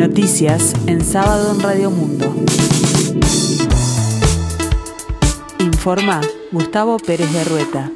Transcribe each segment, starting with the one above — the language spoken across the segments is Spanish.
Noticias en sábado en Radio Mundo. Informa Gustavo Pérez de Rueta.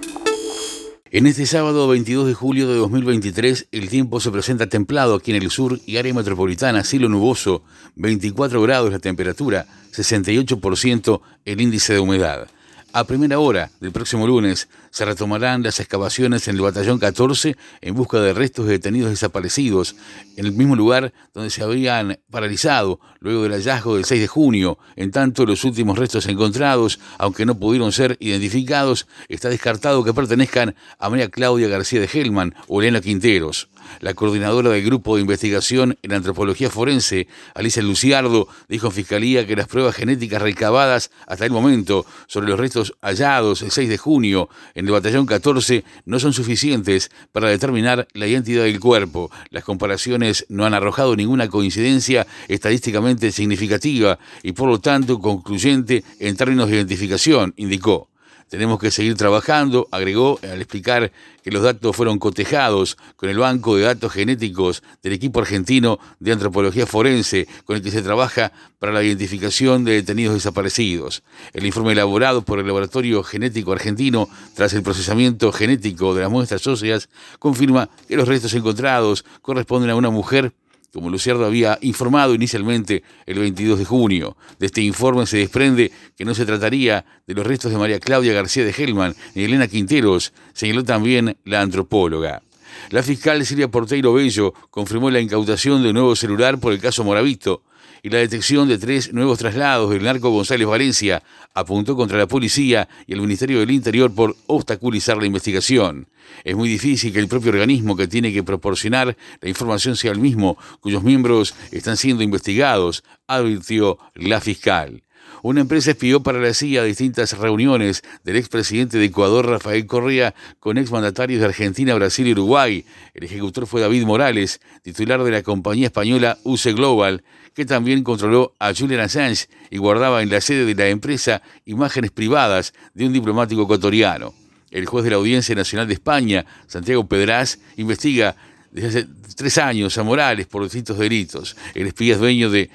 En este sábado 22 de julio de 2023, el tiempo se presenta templado aquí en el sur y área metropolitana, cielo nuboso, 24 grados la temperatura, 68% el índice de humedad. A primera hora del próximo lunes se retomarán las excavaciones en el batallón 14 en busca de restos de detenidos desaparecidos, en el mismo lugar donde se habían paralizado luego del hallazgo del 6 de junio. En tanto, los últimos restos encontrados, aunque no pudieron ser identificados, está descartado que pertenezcan a María Claudia García de Gelman o Elena Quinteros. La coordinadora del Grupo de Investigación en Antropología Forense, Alicia Luciardo, dijo en Fiscalía que las pruebas genéticas recabadas hasta el momento sobre los restos hallados el 6 de junio en el Batallón 14 no son suficientes para determinar la identidad del cuerpo. Las comparaciones no han arrojado ninguna coincidencia estadísticamente significativa y por lo tanto concluyente en términos de identificación, indicó. Tenemos que seguir trabajando, agregó al explicar que los datos fueron cotejados con el banco de datos genéticos del equipo argentino de antropología forense con el que se trabaja para la identificación de detenidos desaparecidos. El informe elaborado por el Laboratorio Genético Argentino tras el procesamiento genético de las muestras óseas confirma que los restos encontrados corresponden a una mujer como Luciardo había informado inicialmente el 22 de junio. De este informe se desprende que no se trataría de los restos de María Claudia García de Gelman ni Elena Quinteros, señaló también la antropóloga. La fiscal Silvia Porteiro Bello confirmó la incautación de un nuevo celular por el caso Moravito y la detección de tres nuevos traslados del narco González Valencia apuntó contra la policía y el Ministerio del Interior por obstaculizar la investigación. Es muy difícil que el propio organismo que tiene que proporcionar la información sea el mismo, cuyos miembros están siendo investigados, advirtió la fiscal. Una empresa espió para la CIA distintas reuniones del expresidente de Ecuador, Rafael Correa, con exmandatarios de Argentina, Brasil y Uruguay. El ejecutor fue David Morales, titular de la compañía española UC Global, que también controló a Julian Assange y guardaba en la sede de la empresa imágenes privadas de un diplomático ecuatoriano. El juez de la Audiencia Nacional de España, Santiago Pedraz, investiga desde hace tres años a Morales por distintos delitos. El espía es dueño de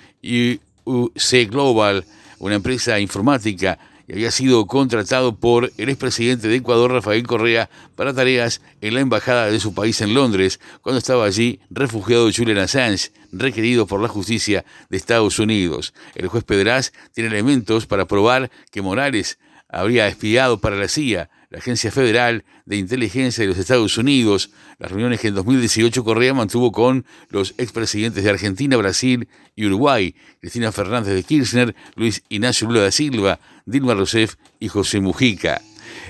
UC Global, una empresa informática y había sido contratado por el expresidente de Ecuador, Rafael Correa, para tareas en la embajada de su país en Londres, cuando estaba allí refugiado Julian Assange, requerido por la justicia de Estados Unidos. El juez Pedraz tiene elementos para probar que Morales habría espiado para la CIA, la Agencia Federal de Inteligencia de los Estados Unidos, las reuniones que en 2018 Correa mantuvo con los expresidentes de Argentina, Brasil y Uruguay, Cristina Fernández de Kirchner, Luis Ignacio Lula da Silva, Dilma Rousseff y José Mujica.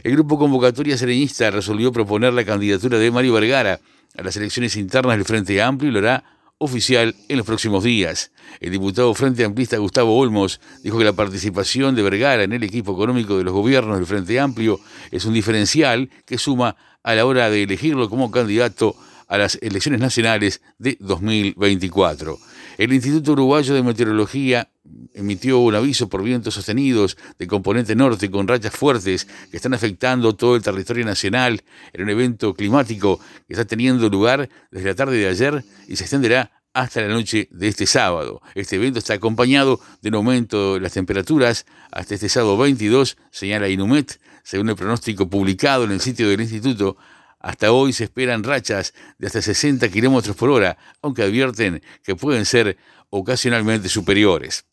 El grupo Convocatoria Sereñista resolvió proponer la candidatura de Mario Vergara a las elecciones internas del Frente Amplio y lo hará oficial en los próximos días. El diputado Frente Amplista Gustavo Olmos dijo que la participación de Vergara en el equipo económico de los gobiernos del Frente Amplio es un diferencial que suma a la hora de elegirlo como candidato a las elecciones nacionales de 2024. El Instituto Uruguayo de Meteorología emitió un aviso por vientos sostenidos de componente norte con rachas fuertes que están afectando todo el territorio nacional en un evento climático que está teniendo lugar desde la tarde de ayer y se extenderá hasta la noche de este sábado. Este evento está acompañado de un aumento de las temperaturas hasta este sábado 22, señala Inumet, según el pronóstico publicado en el sitio del instituto hasta hoy se esperan rachas de hasta 60 kilómetros por hora, aunque advierten que pueden ser ocasionalmente superiores.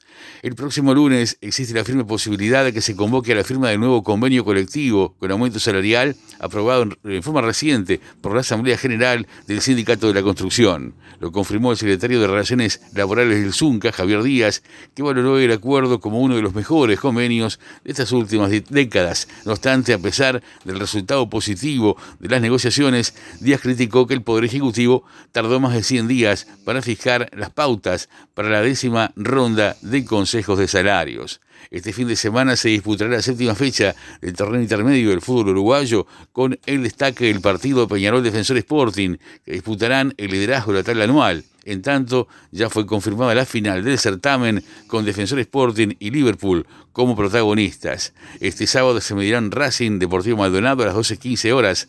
El próximo lunes existe la firme posibilidad de que se convoque a la firma del nuevo convenio colectivo con aumento salarial aprobado en forma reciente por la Asamblea General del Sindicato de la Construcción. Lo confirmó el secretario de Relaciones Laborales del ZUNCA, Javier Díaz, que valoró el acuerdo como uno de los mejores convenios de estas últimas décadas. No obstante, a pesar del resultado positivo de las negociaciones, Díaz criticó que el Poder Ejecutivo tardó más de 100 días para fijar las pautas para la décima ronda de consejos de salarios. Este fin de semana se disputará la séptima fecha del torneo intermedio del fútbol uruguayo con el destaque del partido Peñarol Defensor Sporting, que disputarán el liderazgo de la tabla anual. En tanto, ya fue confirmada la final del certamen con Defensor Sporting y Liverpool como protagonistas. Este sábado se medirán Racing Deportivo Maldonado a las 12.15 horas,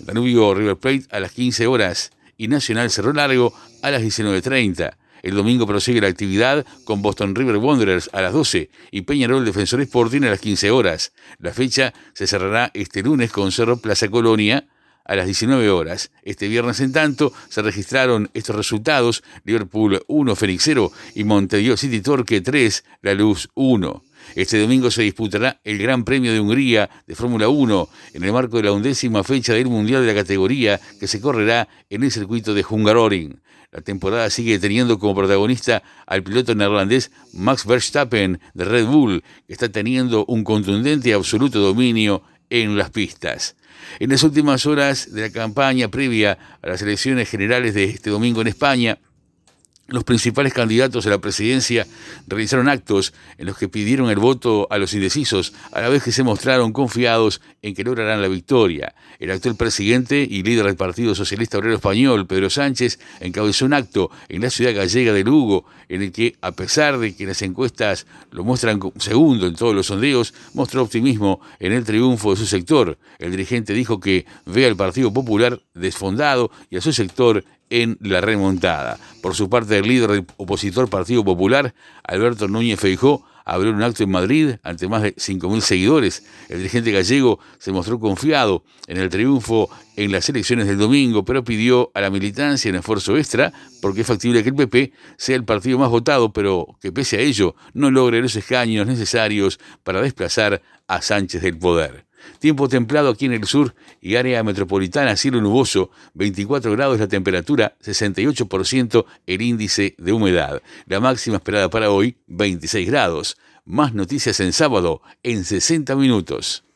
Danubio River Plate a las 15 horas y Nacional Cerro Largo a las 19.30. El domingo prosigue la actividad con Boston River Wanderers a las 12 y Peñarol Defensor Sporting a las 15 horas. La fecha se cerrará este lunes con Cerro Plaza Colonia a las 19 horas. Este viernes, en tanto, se registraron estos resultados: Liverpool 1, Félix 0 y Montevideo City Torque 3, La Luz 1. Este domingo se disputará el Gran Premio de Hungría de Fórmula 1 en el marco de la undécima fecha del Mundial de la categoría que se correrá en el circuito de Hungaroring. La temporada sigue teniendo como protagonista al piloto neerlandés Max Verstappen de Red Bull, que está teniendo un contundente y absoluto dominio en las pistas. En las últimas horas de la campaña previa a las elecciones generales de este domingo en España, los principales candidatos a la presidencia realizaron actos en los que pidieron el voto a los indecisos, a la vez que se mostraron confiados en que lograrán la victoria. El actual presidente y líder del Partido Socialista Obrero Español, Pedro Sánchez, encabezó un acto en la ciudad gallega de Lugo, en el que, a pesar de que las encuestas lo muestran segundo en todos los sondeos, mostró optimismo en el triunfo de su sector. El dirigente dijo que ve al Partido Popular desfondado y a su sector en la remontada. Por su parte, el líder opositor Partido Popular, Alberto Núñez Feijó, abrió un acto en Madrid ante más de 5.000 seguidores. El dirigente gallego se mostró confiado en el triunfo en las elecciones del domingo, pero pidió a la militancia un esfuerzo extra porque es factible que el PP sea el partido más votado, pero que pese a ello no logre los escaños necesarios para desplazar a Sánchez del poder. Tiempo templado aquí en el sur y área metropolitana, cielo nuboso, 24 grados la temperatura, 68% el índice de humedad. La máxima esperada para hoy, 26 grados. Más noticias en sábado, en 60 minutos.